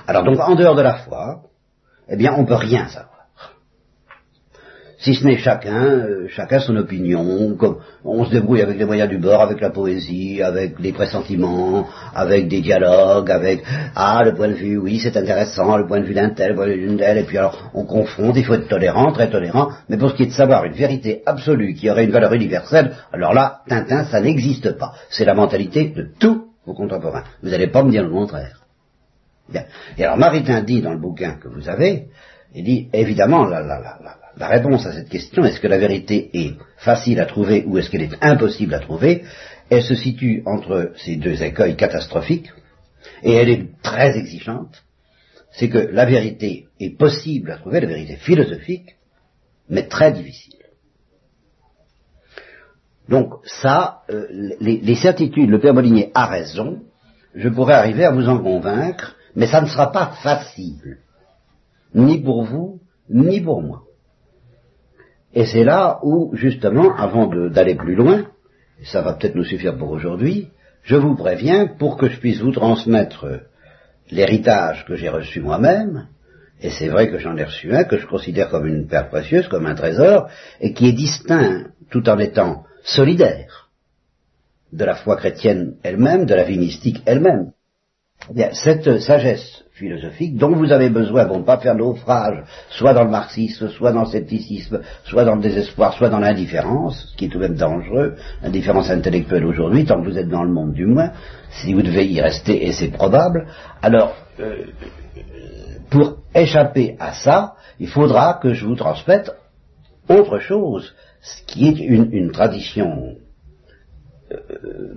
Speaker 3: Alors donc, en dehors de la foi, eh bien, on peut rien savoir si ce n'est chacun, euh, chacun son opinion, comme on se débrouille avec les moyens du bord, avec la poésie, avec les pressentiments, avec des dialogues, avec ah le point de vue, oui c'est intéressant, le point de vue d'un tel, le point de vue d'une telle, et puis alors on confond, il faut être tolérant, très tolérant, mais pour ce qui est de savoir une vérité absolue qui aurait une valeur universelle, alors là, Tintin, ça n'existe pas. C'est la mentalité de tous vos contemporains. Vous n'allez pas me dire le contraire. Bien. Et alors Maritain dit dans le bouquin que vous avez, il dit évidemment la, la, la, la la réponse à cette question, est-ce que la vérité est facile à trouver ou est-ce qu'elle est impossible à trouver, elle se situe entre ces deux écueils catastrophiques, et elle est très exigeante, c'est que la vérité est possible à trouver, la vérité philosophique, mais très difficile. Donc ça, euh, les, certitudes, le Père Molinier a raison, je pourrais arriver à vous en convaincre, mais ça ne sera pas facile, ni pour vous, ni pour moi. Et c'est là où, justement, avant d'aller plus loin, et ça va peut-être nous suffire pour aujourd'hui, je vous préviens, pour que je puisse vous transmettre l'héritage que j'ai reçu moi-même, et c'est vrai que j'en ai reçu un, que je considère comme une perle précieuse, comme un trésor, et qui est distinct tout en étant solidaire de la foi chrétienne elle-même, de la vie mystique elle-même. Eh cette sagesse philosophique dont vous avez besoin pour ne pas faire naufrage, soit dans le marxisme, soit dans le scepticisme, soit dans le désespoir, soit dans l'indifférence, ce qui est tout de même dangereux, l'indifférence intellectuelle aujourd'hui, tant que vous êtes dans le monde du moins, si vous devez y rester, et c'est probable, alors, euh, pour échapper à ça, il faudra que je vous transmette autre chose, ce qui est une, tradition euh,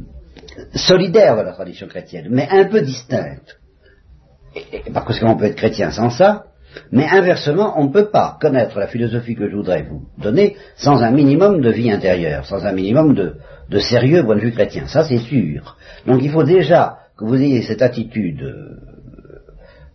Speaker 3: solidaire de la tradition chrétienne, mais un peu distincte parce qu'on peut être chrétien sans ça, mais inversement, on ne peut pas connaître la philosophie que je voudrais vous donner sans un minimum de vie intérieure, sans un minimum de, de sérieux point de vue chrétien. Ça, c'est sûr. Donc il faut déjà que vous ayez cette attitude euh,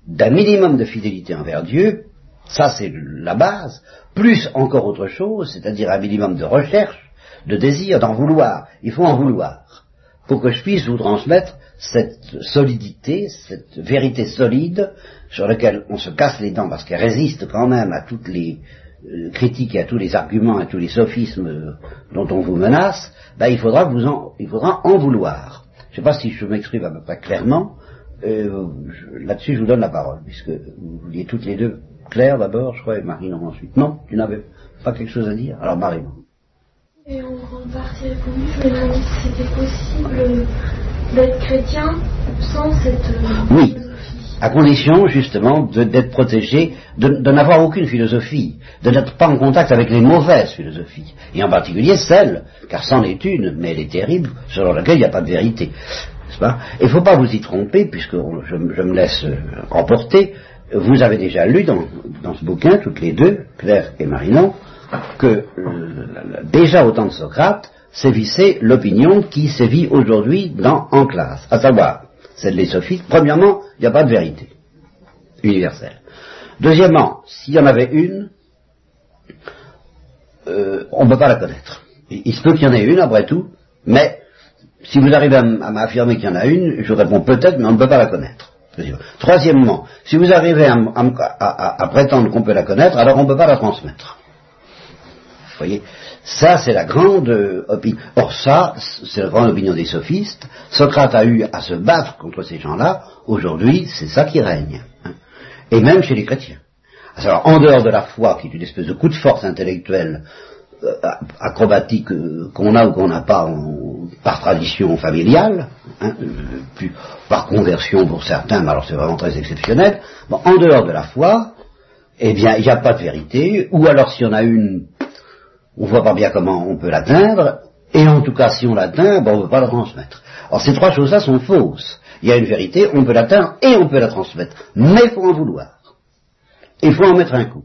Speaker 3: d'un minimum de fidélité envers Dieu, ça c'est la base, plus encore autre chose, c'est-à-dire un minimum de recherche, de désir, d'en vouloir. Il faut en vouloir pour que je puisse vous transmettre cette solidité, cette vérité solide sur laquelle on se casse les dents parce qu'elle résiste quand même à toutes les euh, critiques et à tous les arguments, à tous les sophismes dont on vous menace, ben, il faudra vous en, il faudra en vouloir. Je ne sais pas si je m'exprime à peu près clairement. Euh, là-dessus, je vous donne la parole, puisque vous vouliez toutes les deux. Claire d'abord, je crois, et Marinon ensuite. Non, tu n'avais pas quelque chose à dire? Alors Marinon.
Speaker 2: Et on en partie répondu, je me demandais si c'était possible d'être chrétien sans cette... Euh,
Speaker 3: oui, à condition justement d'être protégé, de, n'avoir aucune philosophie, de n'être pas en contact avec les mauvaises philosophies, et en particulier celle, car c'en est une, mais elle est terrible, selon laquelle il n'y a pas de vérité. Il ne faut pas vous y tromper, puisque je, me laisse euh, emporter. Vous avez déjà lu dans, dans, ce bouquin, toutes les deux, Claire et Marinon, que euh, déjà au temps de Socrate sévissait l'opinion qui sévit aujourd'hui en classe, à savoir celle des sophistes. Premièrement, il n'y a pas de vérité universelle. Deuxièmement, s'il y en avait une, euh, on ne peut pas la connaître. Il, se peut qu'il y en ait une après tout, mais si vous arrivez à, m'affirmer qu'il y en a une, je réponds peut-être, mais on ne peut pas la connaître. Troisièmement, si vous arrivez à, prétendre qu'on peut la connaître, alors on ne peut pas la transmettre. Vous voyez Ça, c'est la grande euh, opinion. Or, ça, c'est la grande opinion des sophistes. Socrate a eu à se battre contre ces gens-là. Aujourd'hui, c'est ça qui règne. Hein. Et même chez les chrétiens. Alors, en dehors de la foi, qui est une espèce de coup de force intellectuelle euh, acrobatique euh, qu'on a ou qu'on n'a pas par tradition familiale, hein, par conversion pour certains, mais alors c'est vraiment très exceptionnel. En dehors de la foi, eh bien, il n'y a pas de vérité, ou alors s'il y en a une, on ne voit pas bien comment on peut l'atteindre, et en tout cas, si on l'atteint, on ne peut pas la transmettre. Alors ces trois choses-là sont fausses. Il y a une vérité, on peut l'atteindre et on peut la transmettre, mais il faut en vouloir. Il faut en mettre un coup.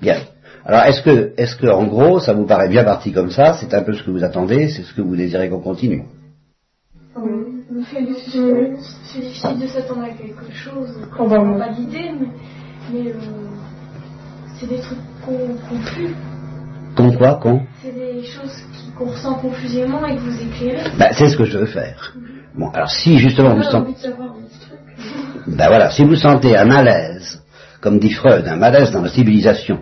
Speaker 3: Bien. Alors, est-ce que, en gros, ça vous paraît bien parti comme ça C'est un peu ce que vous attendez C'est ce que vous désirez qu'on continue
Speaker 2: Oui. C'est difficile de s'attendre à quelque chose on n'a pas mais, euh, c'est des trucs confus.
Speaker 3: Con quoi, con
Speaker 2: C'est des choses qu'on ressent confusément et que vous éclairez.
Speaker 3: Ben, c'est ce que je veux faire. Bon, alors si justement vous sentez... Ben voilà, si vous sentez un malaise, comme dit Freud, un malaise dans la civilisation,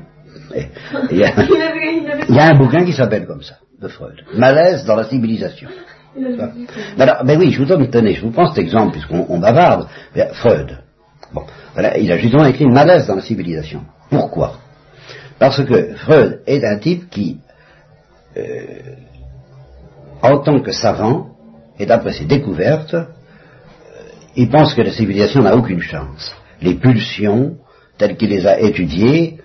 Speaker 3: il y, a, un bouquin qui s'appelle comme ça, de Freud. Malaise dans la civilisation. Alors, ben oui, je vous donne, tenez, je vous prends cet exemple, puisqu'on bavarde. Freud. Bon, voilà, il a justement écrit Malaise dans la civilisation. Pourquoi? Parce que Freud est un type qui, euh, en tant que savant, et d'après ses découvertes, euh, il pense que la civilisation n'a aucune chance. Les pulsions, telles qu'il les a étudiées,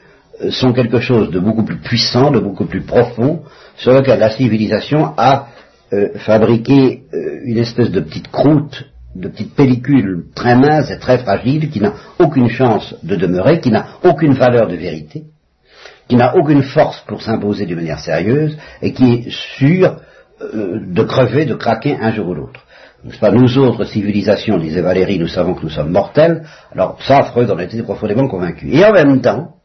Speaker 3: sont quelque chose de beaucoup plus puissant, de beaucoup plus profond, sur lequel la civilisation a euh, fabriqué euh, une espèce de petite croûte, de petite pellicule très mince et très fragile, qui n'a aucune chance de demeurer, qui n'a aucune valeur de vérité, qui n'a aucune force pour s'imposer d'une manière sérieuse, et qui est sûre euh, de crever, de craquer un jour ou l'autre. Pas nous autres civilisations, disait Valérie, nous savons que nous sommes mortels. Alors ça, Freud en était profondément convaincu. Et en même temps,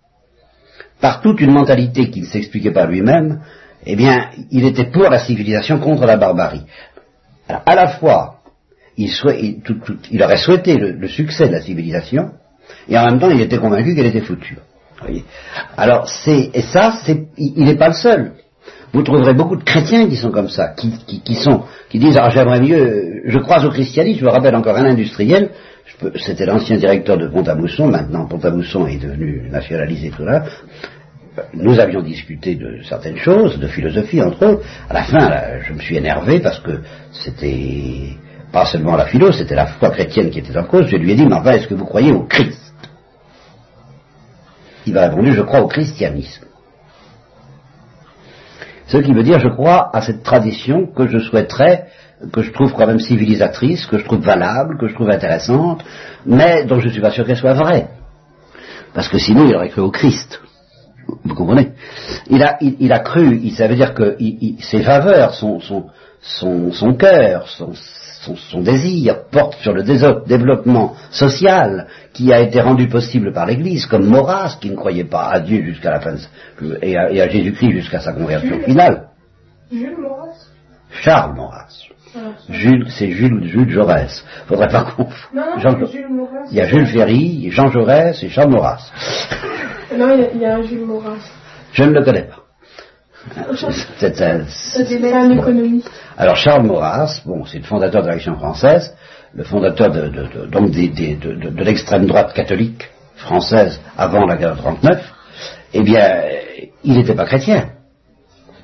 Speaker 3: par toute une mentalité qu'il ne s'expliquait pas lui-même, eh bien, il était pour la civilisation contre la barbarie. Alors, à la fois, il, aurait souhaité le, succès de la civilisation, et en même temps, il était convaincu qu'elle était foutue. Alors, c'est, et ça, c'est, il n'est pas le seul. Vous trouverez beaucoup de chrétiens qui sont comme ça, qui, sont, qui disent, ah, j'aimerais mieux, je crois au christianisme, je me rappelle encore un industriel, c'était l'ancien directeur de Pont-à-Mousson, maintenant Pont-à-Mousson est devenu nationalisé tout là. Nous avions discuté de certaines choses, de philosophie entre autres. À la fin, je me suis énervé parce que c'était pas seulement la philo, c'était la foi chrétienne qui était en cause. Je lui ai dit, mais enfin, est-ce que vous croyez au Christ? Il m'a répondu, je crois au christianisme. Ce qui veut dire, je crois à cette tradition que je souhaiterais que je trouve quand même civilisatrice, que je trouve valable, que je trouve intéressante, mais dont je ne suis pas sûr qu'elle soit vraie. Parce que sinon, il aurait cru au Christ. Vous comprenez? Il a, il, a cru, ça veut dire que ses faveurs, son, son, son, son cœur, son, son, désir porte sur le développement social qui a été rendu possible par l'Église, comme Maurras, qui ne croyait pas à Dieu jusqu'à la fin, et à, à Jésus-Christ jusqu'à sa conversion finale.
Speaker 2: Jules Maurras?
Speaker 3: Charles Maurras. Jules, c'est Jules ou Jules Jaurès. Faudrait pas
Speaker 2: confondre. Non, Jules Maurras.
Speaker 3: Il y a Jules Ferry, Jean Jaurès et Charles Maurras.
Speaker 2: Non, il y, a, un Jules Maurras.
Speaker 3: Je ne le connais pas.
Speaker 2: C'est un, économiste.
Speaker 3: Alors Charles Maurras, bon, c'est le fondateur de l'Action française, le fondateur de, de, donc de, l'extrême droite catholique française avant la guerre de 39. Eh bien, il n'était pas chrétien.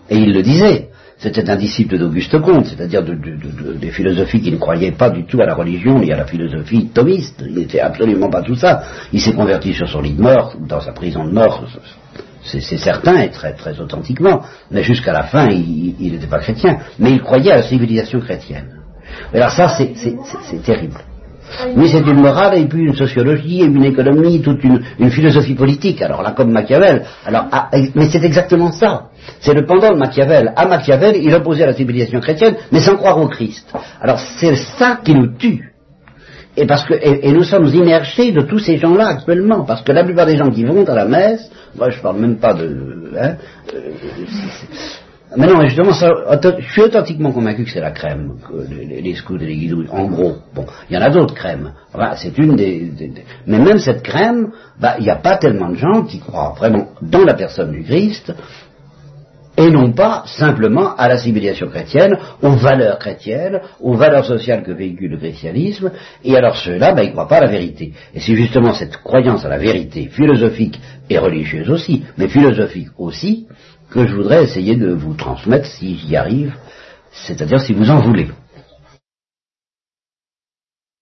Speaker 3: Et il le disait. C'était un disciple d'Auguste Comte, c'est-à-dire des philosophies qui ne croyaient pas du tout à la religion ni à la philosophie thomiste. Il n'était absolument pas tout ça. Il s'est converti sur son lit de mort, dans sa prison de mort, c'est certain et très, authentiquement, mais jusqu'à la fin, il n'était pas chrétien. Mais il croyait à la civilisation chrétienne. alors ça, c'est terrible. Mais c'est une morale et puis une sociologie et une économie, toute une, philosophie politique. Alors là, comme Machiavel. Alors, ah, mais c'est exactement ça. C'est le pendant de Machiavel. À Machiavel, il opposait la civilisation chrétienne, mais sans croire au Christ. Alors c'est ça qui nous tue. Et, parce que, et, nous sommes immergés de tous ces gens-là actuellement, parce que la plupart des gens qui vont à la messe, moi je parle même pas de... Hein, euh, mais non, justement, je suis authentiquement convaincu que c'est la crème, les, scouts et les guidouilles, en gros. Bon, il y en a d'autres crèmes. C'est une des, Mais même cette crème, bah, il n'y a pas tellement de gens qui croient vraiment dans la personne du Christ, et non pas simplement à la civilisation chrétienne, aux valeurs chrétiennes, aux valeurs sociales que véhicule le christianisme, et alors ceux-là, ben, ils ne croient pas à la vérité. Et c'est justement cette croyance à la vérité philosophique et religieuse aussi, mais philosophique aussi, que je voudrais essayer de vous transmettre si j'y arrive, c'est-à-dire si vous en voulez.